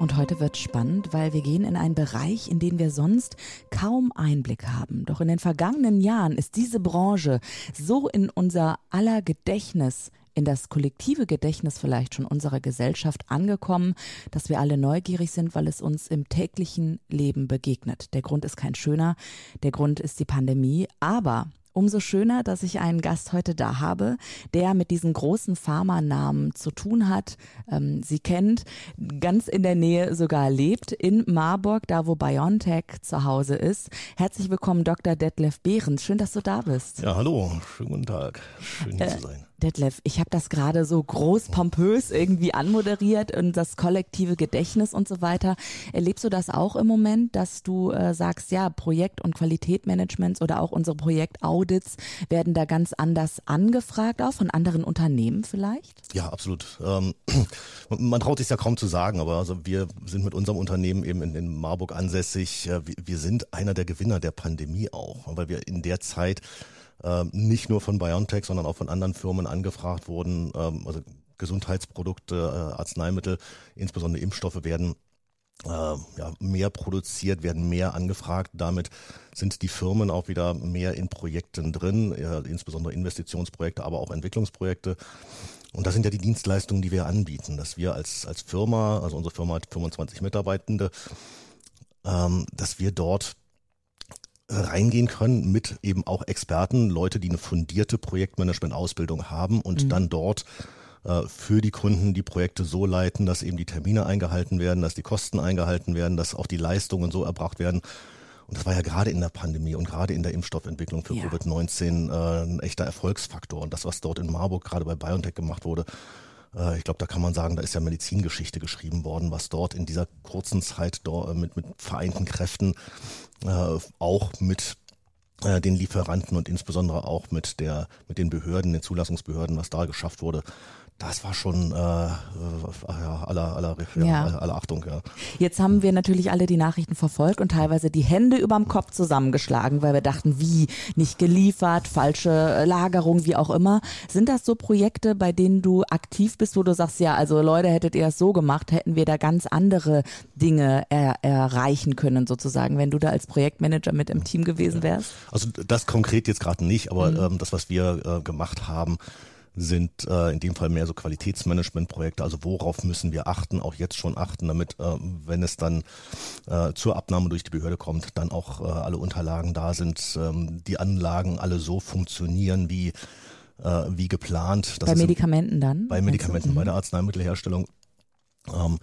Und heute wird spannend, weil wir gehen in einen Bereich, in den wir sonst kaum Einblick haben. Doch in den vergangenen Jahren ist diese Branche so in unser aller Gedächtnis in das kollektive Gedächtnis vielleicht schon unserer Gesellschaft angekommen, dass wir alle neugierig sind, weil es uns im täglichen Leben begegnet. Der Grund ist kein schöner, der Grund ist die Pandemie, aber Umso schöner, dass ich einen Gast heute da habe, der mit diesen großen Pharmanamen zu tun hat, ähm, sie kennt, ganz in der Nähe sogar lebt, in Marburg, da wo BioNTech zu Hause ist. Herzlich willkommen, Dr. Detlef Behrens. Schön, dass du da bist. Ja, hallo, schönen guten Tag. Schön hier äh, zu sein. Detlef, ich habe das gerade so groß pompös irgendwie anmoderiert und das kollektive Gedächtnis und so weiter. Erlebst du das auch im Moment, dass du äh, sagst, ja, Projekt- und Qualitätsmanagements oder auch unsere Projektaudits werden da ganz anders angefragt, auch von anderen Unternehmen vielleicht? Ja, absolut. Ähm, man traut sich ja kaum zu sagen, aber also wir sind mit unserem Unternehmen eben in, in Marburg ansässig. Wir, wir sind einer der Gewinner der Pandemie auch, weil wir in der Zeit nicht nur von BioNTech, sondern auch von anderen Firmen angefragt wurden. Ähm, also Gesundheitsprodukte, äh, Arzneimittel, insbesondere Impfstoffe werden äh, ja, mehr produziert, werden mehr angefragt. Damit sind die Firmen auch wieder mehr in Projekten drin, äh, insbesondere Investitionsprojekte, aber auch Entwicklungsprojekte. Und das sind ja die Dienstleistungen, die wir anbieten, dass wir als, als Firma, also unsere Firma hat 25 Mitarbeitende, ähm, dass wir dort reingehen können mit eben auch Experten, Leute, die eine fundierte Projektmanagement-Ausbildung haben und mhm. dann dort äh, für die Kunden die Projekte so leiten, dass eben die Termine eingehalten werden, dass die Kosten eingehalten werden, dass auch die Leistungen so erbracht werden. Und das war ja gerade in der Pandemie und gerade in der Impfstoffentwicklung für ja. Covid-19 äh, ein echter Erfolgsfaktor. Und das, was dort in Marburg gerade bei BioNTech gemacht wurde, ich glaube, da kann man sagen, da ist ja Medizingeschichte geschrieben worden, was dort in dieser kurzen Zeit dort mit, mit vereinten Kräften äh, auch mit äh, den Lieferanten und insbesondere auch mit der mit den Behörden, den Zulassungsbehörden, was da geschafft wurde, das war schon äh, äh, ja, aller, aller, ja, ja. aller Achtung. Ja. Jetzt haben wir natürlich alle die Nachrichten verfolgt und teilweise die Hände überm Kopf zusammengeschlagen, weil wir dachten, wie nicht geliefert, falsche Lagerung, wie auch immer. Sind das so Projekte, bei denen du aktiv bist, wo du sagst, ja, also Leute, hättet ihr es so gemacht, hätten wir da ganz andere Dinge er, erreichen können, sozusagen, wenn du da als Projektmanager mit im Team gewesen wärst? Also das konkret jetzt gerade nicht, aber mhm. ähm, das, was wir äh, gemacht haben, sind äh, in dem Fall mehr so Qualitätsmanagementprojekte. Also worauf müssen wir achten, auch jetzt schon achten, damit, äh, wenn es dann äh, zur Abnahme durch die Behörde kommt, dann auch äh, alle Unterlagen da sind, ähm, die Anlagen alle so funktionieren wie äh, wie geplant. Das bei Medikamenten dann? Bei Medikamenten, bei der Arzneimittelherstellung. Ähm,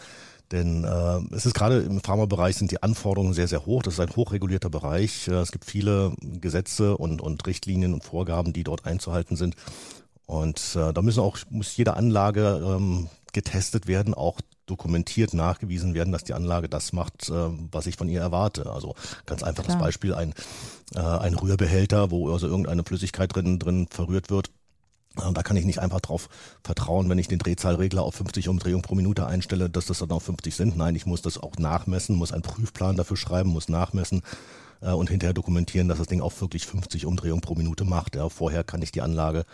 denn äh, es ist gerade im Pharmabereich sind die Anforderungen sehr, sehr hoch. Das ist ein hochregulierter Bereich. Äh, es gibt viele Gesetze und, und Richtlinien und Vorgaben, die dort einzuhalten sind. Und äh, da müssen auch, muss jede Anlage ähm, getestet werden, auch dokumentiert nachgewiesen werden, dass die Anlage das macht, äh, was ich von ihr erwarte. Also ganz einfaches Klar. Beispiel, ein, äh, ein Rührbehälter, wo also irgendeine Flüssigkeit drin, drin verrührt wird. Äh, da kann ich nicht einfach drauf vertrauen, wenn ich den Drehzahlregler auf 50 Umdrehungen pro Minute einstelle, dass das dann auch 50 sind. Nein, ich muss das auch nachmessen, muss einen Prüfplan dafür schreiben, muss nachmessen äh, und hinterher dokumentieren, dass das Ding auch wirklich 50 Umdrehungen pro Minute macht. Ja, vorher kann ich die Anlage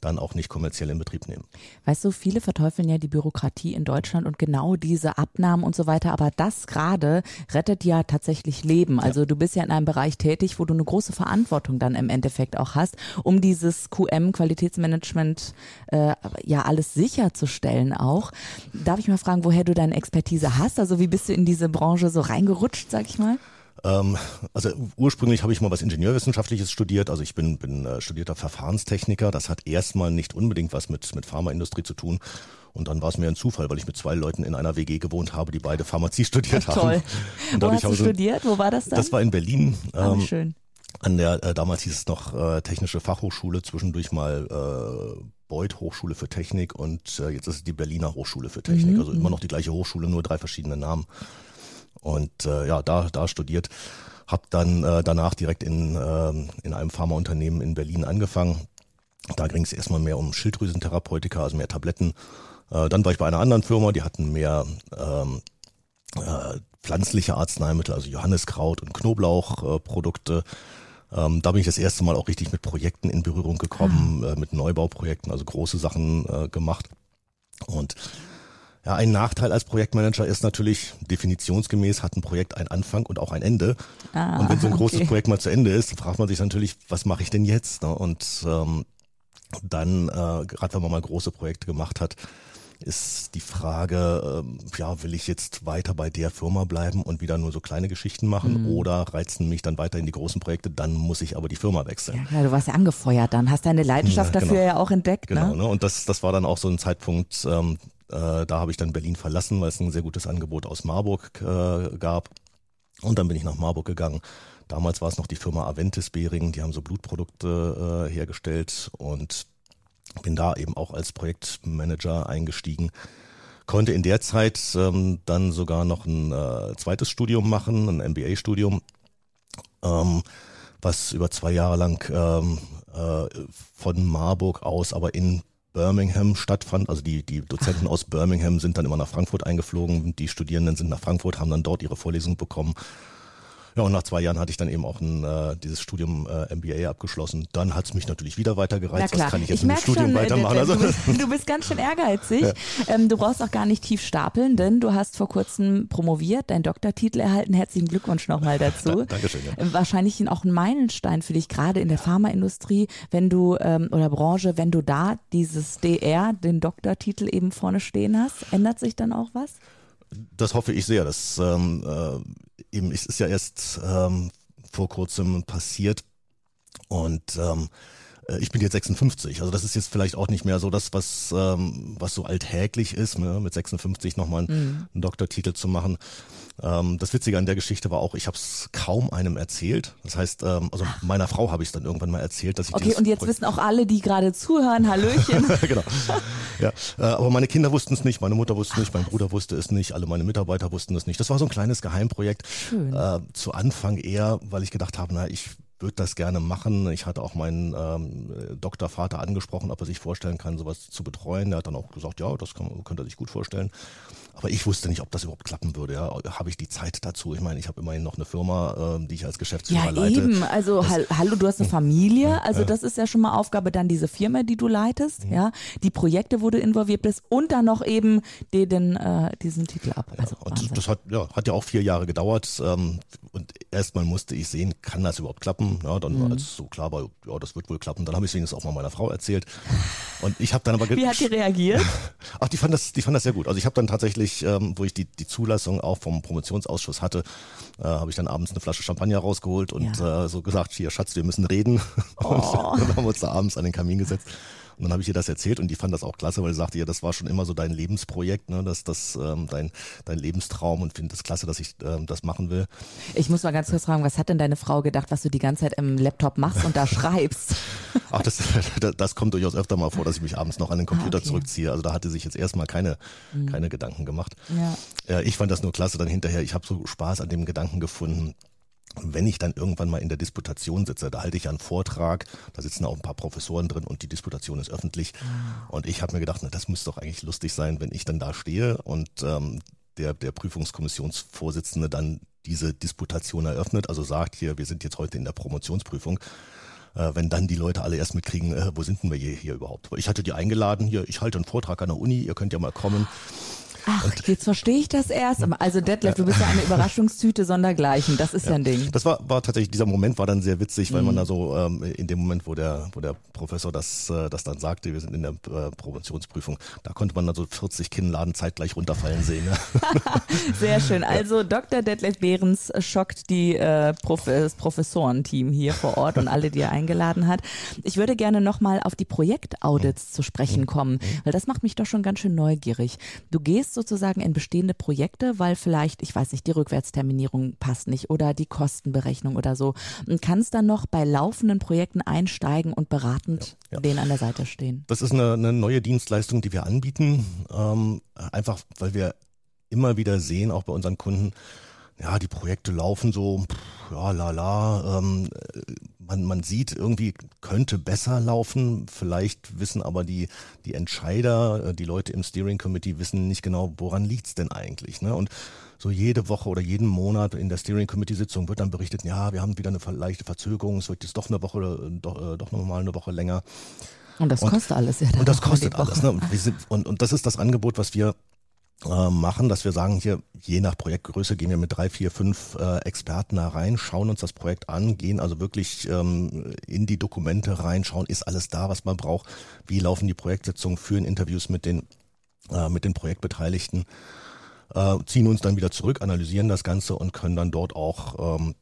dann auch nicht kommerziell in Betrieb nehmen. Weißt du, viele verteufeln ja die Bürokratie in Deutschland und genau diese Abnahmen und so weiter, aber das gerade rettet ja tatsächlich Leben. Also ja. du bist ja in einem Bereich tätig, wo du eine große Verantwortung dann im Endeffekt auch hast, um dieses QM-Qualitätsmanagement äh, ja alles sicherzustellen auch. Darf ich mal fragen, woher du deine Expertise hast? Also wie bist du in diese Branche so reingerutscht, sag ich mal? Ähm, also ursprünglich habe ich mal was Ingenieurwissenschaftliches studiert. Also ich bin, bin äh, studierter Verfahrenstechniker. Das hat erstmal nicht unbedingt was mit, mit Pharmaindustrie zu tun. Und dann war es mir ein Zufall, weil ich mit zwei Leuten in einer WG gewohnt habe, die beide Pharmazie studiert haben. Toll. Wo hast du studiert? Wo war das dann? Das war in Berlin. Ah, ähm, schön. An der, äh, damals hieß es noch äh, Technische Fachhochschule, zwischendurch mal äh, Beuth Hochschule für Technik und äh, jetzt ist es die Berliner Hochschule für Technik. Mhm. Also immer noch die gleiche Hochschule, nur drei verschiedene Namen. Und äh, ja, da, da studiert, habe dann äh, danach direkt in, äh, in einem Pharmaunternehmen in Berlin angefangen. Da ging es erstmal mehr um Schilddrüsentherapeutika, also mehr Tabletten. Äh, dann war ich bei einer anderen Firma, die hatten mehr ähm, äh, pflanzliche Arzneimittel, also Johanniskraut und Knoblauchprodukte. Äh, ähm, da bin ich das erste Mal auch richtig mit Projekten in Berührung gekommen, ah. äh, mit Neubauprojekten, also große Sachen äh, gemacht. Und ja, ein Nachteil als Projektmanager ist natürlich, definitionsgemäß hat ein Projekt einen Anfang und auch ein Ende. Ah, und wenn so ein großes okay. Projekt mal zu Ende ist, fragt man sich natürlich, was mache ich denn jetzt? Ne? Und ähm, dann, äh, gerade wenn man mal große Projekte gemacht hat, ist die Frage, ähm, ja, will ich jetzt weiter bei der Firma bleiben und wieder nur so kleine Geschichten machen mhm. oder reizen mich dann weiter in die großen Projekte, dann muss ich aber die Firma wechseln. Ja, du warst ja angefeuert dann, hast deine Leidenschaft ja, genau. dafür ja auch entdeckt. Genau, ne? ne? und das, das war dann auch so ein Zeitpunkt, ähm, äh, da habe ich dann Berlin verlassen, weil es ein sehr gutes Angebot aus Marburg äh, gab. Und dann bin ich nach Marburg gegangen. Damals war es noch die Firma Aventis Behring, die haben so Blutprodukte äh, hergestellt und bin da eben auch als Projektmanager eingestiegen. Konnte in der Zeit ähm, dann sogar noch ein äh, zweites Studium machen, ein MBA-Studium, ähm, was über zwei Jahre lang ähm, äh, von Marburg aus, aber in Birmingham stattfand. Also die, die Dozenten aus Birmingham sind dann immer nach Frankfurt eingeflogen. Die Studierenden sind nach Frankfurt, haben dann dort ihre Vorlesung bekommen ja, und nach zwei Jahren hatte ich dann eben auch ein, äh, dieses Studium äh, MBA abgeschlossen. Dann hat es mich natürlich wieder weitergereizt. Was kann ich jetzt ich mit dem Studium schon, äh, weitermachen? Also, du, bist, du bist ganz schön ehrgeizig. Ja. Ähm, du brauchst auch gar nicht tief stapeln, denn du hast vor kurzem promoviert, deinen Doktortitel erhalten. Herzlichen Glückwunsch nochmal dazu. Da, Dankeschön. Ja. Ähm, wahrscheinlich auch ein Meilenstein für dich, gerade in der Pharmaindustrie, wenn du ähm, oder Branche, wenn du da dieses DR, den Doktortitel eben vorne stehen hast. Ändert sich dann auch was? Das hoffe ich sehr. Das ähm, äh, eben ist, ist ja erst ähm, vor kurzem passiert und ähm, äh, ich bin jetzt 56, also das ist jetzt vielleicht auch nicht mehr so das, was, ähm, was so alltäglich ist, ne? mit 56 nochmal einen, mhm. einen Doktortitel zu machen. Ähm, das Witzige an der Geschichte war auch, ich habe es kaum einem erzählt. Das heißt, ähm, also meiner Frau habe ich es dann irgendwann mal erzählt, dass ich Okay, und jetzt Projekt wissen auch alle, die gerade zuhören, Hallöchen. genau. Ja, äh, aber meine Kinder wussten es nicht, meine Mutter wusste es nicht, mein Bruder wusste es nicht, alle meine Mitarbeiter wussten es nicht. Das war so ein kleines Geheimprojekt. Schön. Äh, zu Anfang eher, weil ich gedacht habe, na, ich würde das gerne machen. Ich hatte auch meinen ähm, Doktorvater angesprochen, ob er sich vorstellen kann, sowas zu betreuen. Er hat dann auch gesagt, ja, das kann, könnte er sich gut vorstellen. Aber ich wusste nicht, ob das überhaupt klappen würde. Ja. Habe ich die Zeit dazu? Ich meine, ich habe immerhin noch eine Firma, äh, die ich als Geschäftsführer ja, leite. Eben. Also das, hallo, du hast eine Familie. Also das ist ja schon mal Aufgabe dann diese Firma, die du leitest. Mhm. Ja, die Projekte, wo du involviert bist und dann noch eben den, äh, diesen Titel ab. Also ja, und das hat ja, hat ja auch vier Jahre gedauert. Ähm, und erstmal musste ich sehen, kann das überhaupt klappen? Ja, dann mhm. als so klar war, ja, das wird wohl klappen. Dann habe ich es auch mal meiner Frau erzählt. Und ich habe dann aber wie hat die reagiert? Ach, die fand das, die fand das sehr gut. Also ich habe dann tatsächlich ich, ähm, wo ich die, die Zulassung auch vom Promotionsausschuss hatte, äh, habe ich dann abends eine Flasche Champagner rausgeholt und ja. äh, so gesagt, hier Schatz, wir müssen reden. Oh. Und dann haben wir uns da abends an den Kamin gesetzt. Und dann habe ich ihr das erzählt und die fand das auch klasse, weil sie sagte, ja, das war schon immer so dein Lebensprojekt, ne, das, das ähm, dein, dein Lebenstraum und finde es klasse, dass ich ähm, das machen will. Ich muss mal ganz kurz fragen, was hat denn deine Frau gedacht, was du die ganze Zeit im Laptop machst und da schreibst? Ach, das, das kommt durchaus öfter mal vor, dass ich mich abends noch an den Computer ah, okay. zurückziehe. Also da hatte sich jetzt erstmal keine, mhm. keine Gedanken gemacht. Ja. Ich fand das nur klasse dann hinterher. Ich habe so Spaß an dem Gedanken gefunden, wenn ich dann irgendwann mal in der Disputation sitze, da halte ich ja einen Vortrag, da sitzen auch ein paar Professoren drin und die Disputation ist öffentlich. Ah. Und ich habe mir gedacht, na, das muss doch eigentlich lustig sein, wenn ich dann da stehe und ähm, der, der Prüfungskommissionsvorsitzende dann diese Disputation eröffnet, also sagt hier, wir sind jetzt heute in der Promotionsprüfung. Äh, wenn dann die Leute alle erst mitkriegen, äh, wo sind denn wir hier, hier überhaupt? Ich hatte die eingeladen, hier, ich halte einen Vortrag an der Uni, ihr könnt ja mal kommen. Ach, und, jetzt verstehe ich das erst. Also Detlef, du bist ja eine Überraschungstüte sondergleichen. Das ist ja, ja ein Ding. Das war, war tatsächlich, dieser Moment war dann sehr witzig, weil mhm. man da so ähm, in dem Moment, wo der, wo der Professor das, äh, das dann sagte, wir sind in der äh, Promotionsprüfung, da konnte man dann so 40 Kinnladen zeitgleich runterfallen sehen. Ja. sehr schön. Also Dr. Detlef Behrens schockt die äh, Prof das Professorenteam hier vor Ort und alle, die er eingeladen hat. Ich würde gerne nochmal auf die Projektaudits mhm. zu sprechen kommen, mhm. weil das macht mich doch schon ganz schön neugierig. Du gehst sozusagen in bestehende Projekte, weil vielleicht, ich weiß nicht, die Rückwärtsterminierung passt nicht oder die Kostenberechnung oder so und kannst dann noch bei laufenden Projekten einsteigen und beratend ja, ja. denen an der Seite stehen. Das ist eine, eine neue Dienstleistung, die wir anbieten, ähm, einfach weil wir immer wieder sehen, auch bei unseren Kunden, ja, die Projekte laufen so, ja, la la, ähm, man, man sieht, irgendwie könnte besser laufen. Vielleicht wissen aber die, die Entscheider, äh, die Leute im Steering Committee wissen nicht genau, woran liegt's denn eigentlich. Ne? Und so jede Woche oder jeden Monat in der Steering Committee Sitzung wird dann berichtet, ja, wir haben wieder eine leichte Verzögerung, es wird jetzt doch eine Woche, doch, äh, doch nochmal eine Woche länger. Und das und, kostet alles, ja. Und das kostet alles. Ne? Und, sind, und, und das ist das Angebot, was wir äh, machen, dass wir sagen, hier je nach Projektgröße gehen wir mit drei, vier, fünf äh, Experten da rein, schauen uns das Projekt an, gehen also wirklich ähm, in die Dokumente rein, schauen, ist alles da, was man braucht, wie laufen die Projektsitzungen, führen Interviews mit den, äh, mit den Projektbeteiligten, äh, ziehen uns dann wieder zurück, analysieren das Ganze und können dann dort auch ähm,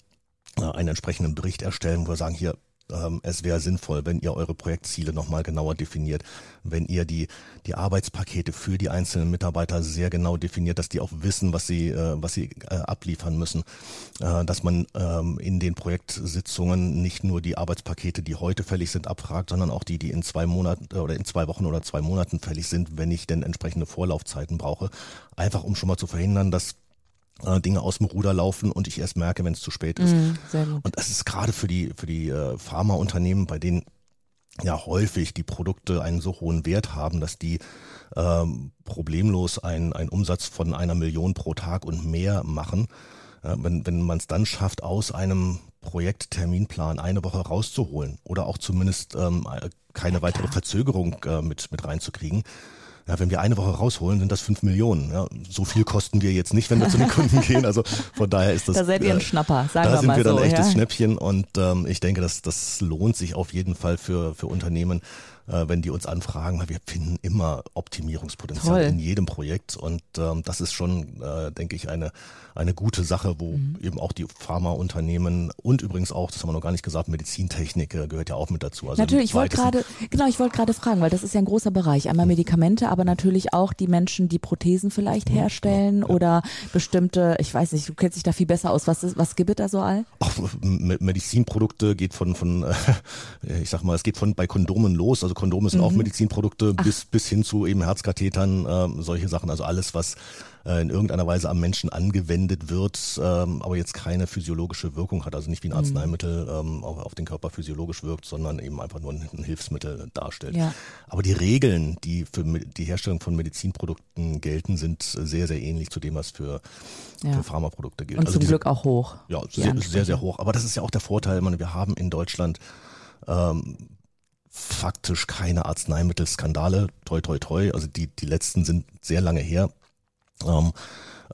äh, einen entsprechenden Bericht erstellen, wo wir sagen, hier, ähm, es wäre sinnvoll, wenn ihr eure Projektziele nochmal genauer definiert, wenn ihr die, die Arbeitspakete für die einzelnen Mitarbeiter sehr genau definiert, dass die auch wissen, was sie, äh, was sie äh, abliefern müssen, äh, dass man ähm, in den Projektsitzungen nicht nur die Arbeitspakete, die heute fällig sind, abfragt, sondern auch die, die in zwei Monaten oder in zwei Wochen oder zwei Monaten fällig sind, wenn ich denn entsprechende Vorlaufzeiten brauche, einfach um schon mal zu verhindern, dass äh, Dinge aus dem Ruder laufen und ich erst merke, wenn es zu spät ist. Mm, und das ist gerade für die für die äh, Pharmaunternehmen, bei denen ja häufig die Produkte einen so hohen Wert haben, dass die ähm, problemlos einen, einen Umsatz von einer Million pro Tag und mehr machen. Ja, wenn wenn man es dann schafft, aus einem Projektterminplan eine Woche rauszuholen oder auch zumindest ähm, keine weitere Verzögerung äh, mit, mit reinzukriegen, ja, wenn wir eine Woche rausholen, sind das fünf Millionen. Ja, so viel kosten wir jetzt nicht, wenn wir zu den Kunden gehen. Also von daher ist das. Da seid ihr ein Schnapper, sagen da wir sind wir dann so, echtes ja? Schnäppchen und ähm, ich denke, dass das lohnt sich auf jeden Fall für, für Unternehmen, äh, wenn die uns anfragen, weil wir finden immer Optimierungspotenzial Toll. in jedem Projekt und ähm, das ist schon, äh, denke ich, eine, eine gute Sache, wo mhm. eben auch die Pharmaunternehmen und übrigens auch, das haben wir noch gar nicht gesagt, Medizintechnik äh, gehört ja auch mit dazu. Also natürlich, ich wollte gerade, genau, ich wollte gerade fragen, weil das ist ja ein großer Bereich. Einmal Medikamente, aber natürlich auch die Menschen, die Prothesen vielleicht herstellen ja, ja. oder bestimmte, ich weiß nicht, du kennst dich da viel besser aus. Was, ist, was gibt es da so all? Ach, Medizinprodukte geht von, von äh, ich sag mal, es geht von bei Kondomen los. Also Kondome sind mhm. auch Medizinprodukte bis, bis hin zu eben Herzkathetern, äh, solche Sachen. Also alles, was äh, in irgendeiner Weise am Menschen angewendet wird, ähm, aber jetzt keine physiologische Wirkung hat. Also nicht wie ein mhm. Arzneimittel ähm, auf, auf, den Körper physiologisch wirkt, sondern eben einfach nur ein, ein Hilfsmittel darstellt. Ja. Aber die Regeln, die für die Herstellung von Medizinprodukten gelten, sind sehr, sehr ähnlich zu dem, was für, ja. für Pharmaprodukte gilt. Und also zum diese, Glück auch hoch. Ja, sehr, sehr, sehr hoch. Aber das ist ja auch der Vorteil. meine, wir haben in Deutschland ähm, faktisch keine Arzneimittelskandale, toi toi toi. Also die, die letzten sind sehr lange her, ähm,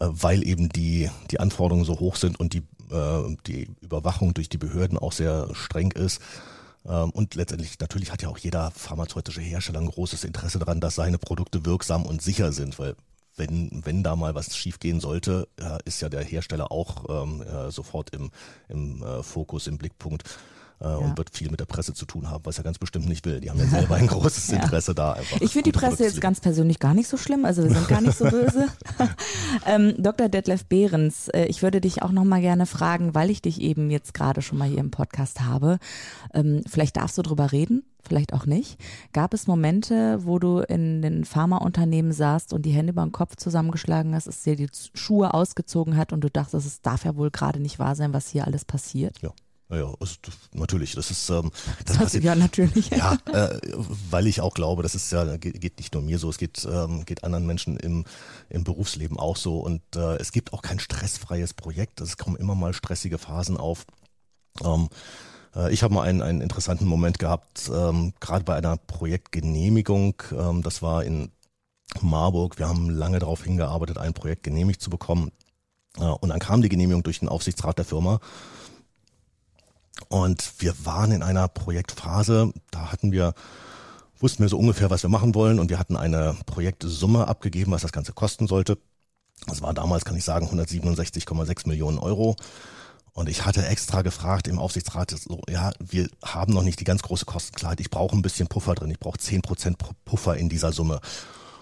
äh, weil eben die, die Anforderungen so hoch sind und die, äh, die Überwachung durch die Behörden auch sehr streng ist. Ähm, und letztendlich, natürlich hat ja auch jeder pharmazeutische Hersteller ein großes Interesse daran, dass seine Produkte wirksam und sicher sind, weil wenn, wenn da mal was schiefgehen sollte, äh, ist ja der Hersteller auch ähm, äh, sofort im, im äh, Fokus, im Blickpunkt äh, ja. und wird viel mit der Presse zu tun haben, was er ganz bestimmt nicht will. Die haben ja selber ein großes ja. Interesse da einfach. Ich finde die Presse jetzt ganz persönlich gar nicht so schlimm, also wir sind gar nicht so böse. ähm, Dr. Detlef Behrens, äh, ich würde dich auch noch mal gerne fragen, weil ich dich eben jetzt gerade schon mal hier im Podcast habe. Ähm, vielleicht darfst du drüber reden, vielleicht auch nicht. Gab es Momente, wo du in den Pharmaunternehmen saßt und die Hände über den Kopf zusammengeschlagen hast, es dir die Schuhe ausgezogen hat und du dachtest, es darf ja wohl gerade nicht wahr sein, was hier alles passiert? Ja. Ja, also, natürlich. Das ist ähm, das, das ja natürlich. Ja, äh, weil ich auch glaube, das ist ja geht, geht nicht nur mir so, es geht ähm, geht anderen Menschen im im Berufsleben auch so und äh, es gibt auch kein stressfreies Projekt. Es kommen immer mal stressige Phasen auf. Ähm, äh, ich habe mal einen, einen interessanten Moment gehabt, ähm, gerade bei einer Projektgenehmigung. Ähm, das war in Marburg. Wir haben lange darauf hingearbeitet, ein Projekt genehmigt zu bekommen. Äh, und dann kam die Genehmigung durch den Aufsichtsrat der Firma. Und wir waren in einer Projektphase, da hatten wir, wussten wir so ungefähr, was wir machen wollen und wir hatten eine Projektsumme abgegeben, was das Ganze kosten sollte. Das war damals, kann ich sagen, 167,6 Millionen Euro. Und ich hatte extra gefragt im Aufsichtsrat, so, ja, wir haben noch nicht die ganz große Kostenklarheit. Ich brauche ein bisschen Puffer drin. Ich brauche 10 Prozent Puffer in dieser Summe.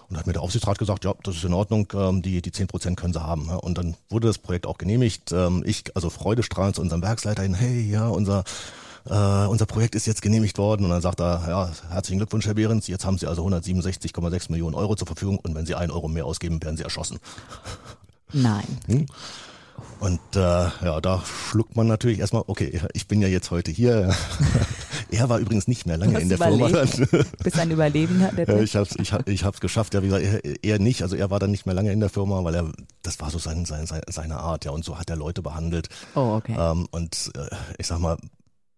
Und hat mir der Aufsichtsrat gesagt, ja, das ist in Ordnung, ähm, die, die 10 Prozent können sie haben. Und dann wurde das Projekt auch genehmigt. Ähm, ich, also freudestrahlend zu unserem Werksleiter hin, hey, ja, unser, äh, unser Projekt ist jetzt genehmigt worden. Und dann sagt er, ja, herzlichen Glückwunsch, Herr Behrens, jetzt haben Sie also 167,6 Millionen Euro zur Verfügung und wenn Sie einen Euro mehr ausgeben, werden Sie erschossen. Nein. Hm? Und äh, ja, da schluckt man natürlich erstmal, okay, ich bin ja jetzt heute hier. er war übrigens nicht mehr lange in der überlebt. Firma. Bist ein Überlebender? ich habe es ich, ich hab's geschafft, ja, wie gesagt, er, er, nicht. Also er war dann nicht mehr lange in der Firma, weil er, das war so sein, sein, seine Art, ja. Und so hat er Leute behandelt. Oh, okay. Ähm, und äh, ich sag mal,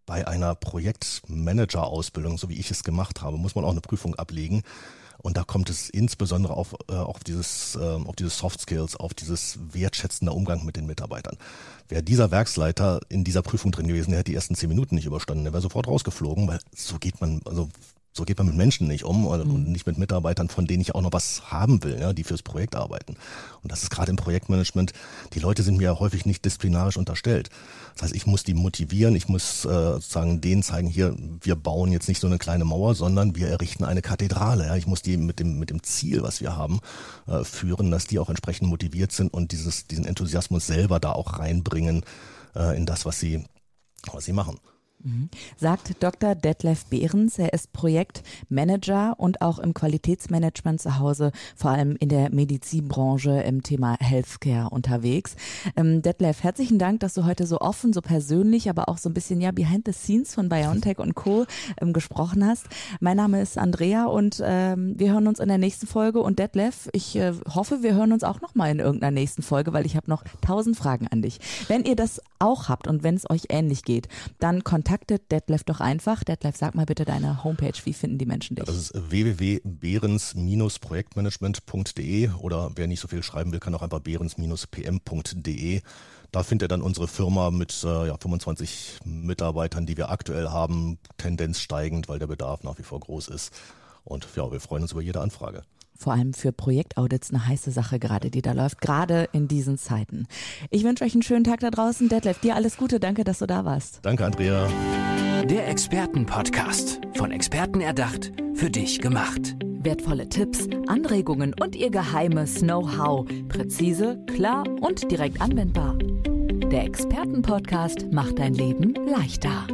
bei einer Projektmanager-Ausbildung, so wie ich es gemacht habe, muss man auch eine Prüfung ablegen. Und da kommt es insbesondere auf, äh, auf, dieses, äh, auf diese Soft Skills, auf dieses wertschätzende Umgang mit den Mitarbeitern. Wäre dieser Werksleiter in dieser Prüfung drin gewesen, der hätte die ersten zehn Minuten nicht überstanden, der wäre sofort rausgeflogen, weil so geht man, also so geht man mit Menschen nicht um und mhm. nicht mit Mitarbeitern, von denen ich auch noch was haben will, ja, die fürs Projekt arbeiten. Und das ist gerade im Projektmanagement, die Leute sind mir häufig nicht disziplinarisch unterstellt. Das heißt, ich muss die motivieren, ich muss äh, sozusagen denen zeigen, hier, wir bauen jetzt nicht so eine kleine Mauer, sondern wir errichten eine Kathedrale. Ja. Ich muss die mit dem, mit dem Ziel, was wir haben, äh, führen, dass die auch entsprechend motiviert sind und dieses, diesen Enthusiasmus selber da auch reinbringen äh, in das, was sie, was sie machen. Sagt Dr. Detlef Behrens. Er ist Projektmanager und auch im Qualitätsmanagement zu Hause, vor allem in der Medizinbranche im Thema Healthcare unterwegs. Ähm, Detlef, herzlichen Dank, dass du heute so offen, so persönlich, aber auch so ein bisschen ja behind the scenes von BioNTech und Co. Ähm, gesprochen hast. Mein Name ist Andrea und ähm, wir hören uns in der nächsten Folge. Und Detlef, ich äh, hoffe, wir hören uns auch noch mal in irgendeiner nächsten Folge, weil ich habe noch tausend Fragen an dich. Wenn ihr das auch habt und wenn es euch ähnlich geht, dann kontaktiert kontaktet Detlef doch einfach. Detlef, sag mal bitte deine Homepage. Wie finden die Menschen dich? Das ist www.behrens-projektmanagement.de oder wer nicht so viel schreiben will, kann auch einfach behrens-pm.de. Da findet ihr dann unsere Firma mit äh, ja, 25 Mitarbeitern, die wir aktuell haben, Tendenz steigend, weil der Bedarf nach wie vor groß ist. Und ja, wir freuen uns über jede Anfrage vor allem für Projektaudits eine heiße Sache gerade, die da läuft, gerade in diesen Zeiten. Ich wünsche euch einen schönen Tag da draußen. Detlef, dir alles Gute. Danke, dass du da warst. Danke, Andrea. Der Expertenpodcast. Von Experten erdacht, für dich gemacht. Wertvolle Tipps, Anregungen und ihr geheimes Know-how. Präzise, klar und direkt anwendbar. Der Expertenpodcast macht dein Leben leichter.